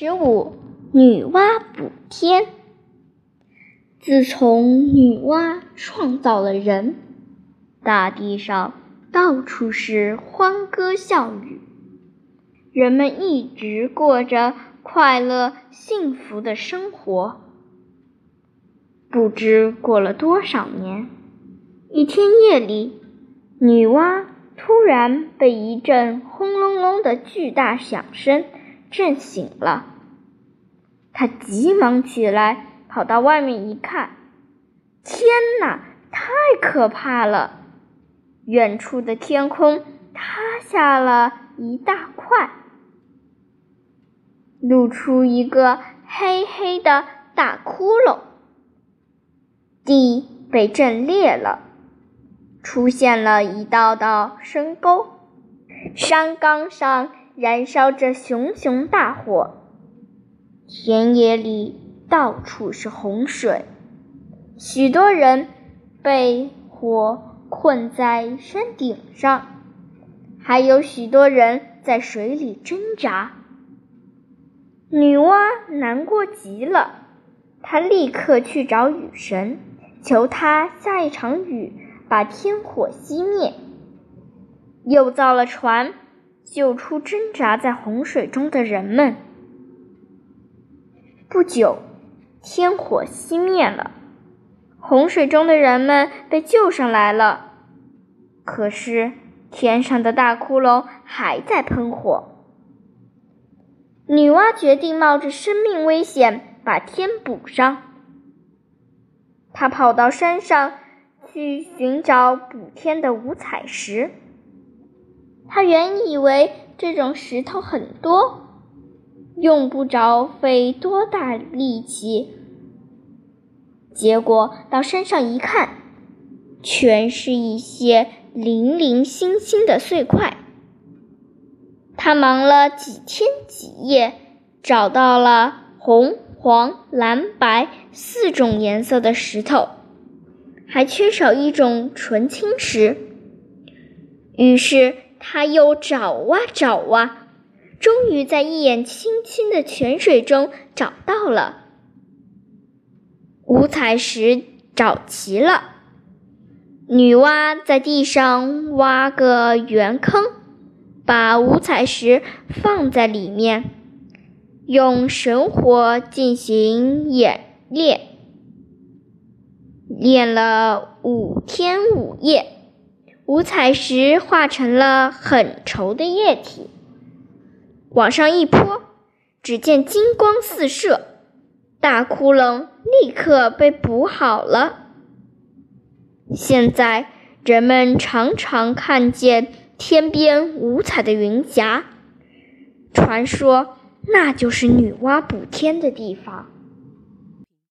十五，女娲补天。自从女娲创造了人，大地上到处是欢歌笑语，人们一直过着快乐幸福的生活。不知过了多少年，一天夜里，女娲突然被一阵轰隆隆的巨大响声。震醒了，他急忙起来，跑到外面一看，天哪，太可怕了！远处的天空塌下了一大块，露出一个黑黑的大窟窿，地被震裂了，出现了一道道深沟，山岗上。燃烧着熊熊大火，田野里到处是洪水，许多人被火困在山顶上，还有许多人在水里挣扎。女娲难过极了，她立刻去找雨神，求他下一场雨，把天火熄灭，又造了船。救出挣扎在洪水中的人们。不久，天火熄灭了，洪水中的人们被救上来了。可是，天上的大窟窿还在喷火。女娲决定冒着生命危险把天补上。她跑到山上去寻找补天的五彩石。他原以为这种石头很多，用不着费多大力气。结果到山上一看，全是一些零零星星的碎块。他忙了几天几夜，找到了红、黄、蓝、白四种颜色的石头，还缺少一种纯青石。于是。他又找啊找啊，终于在一眼清清的泉水中找到了五彩石，找齐了。女娲在地上挖个圆坑，把五彩石放在里面，用神火进行演练，练了五天五夜。五彩石化成了很稠的液体，往上一泼，只见金光四射，大窟窿立刻被补好了。现在人们常常看见天边五彩的云霞，传说那就是女娲补天的地方。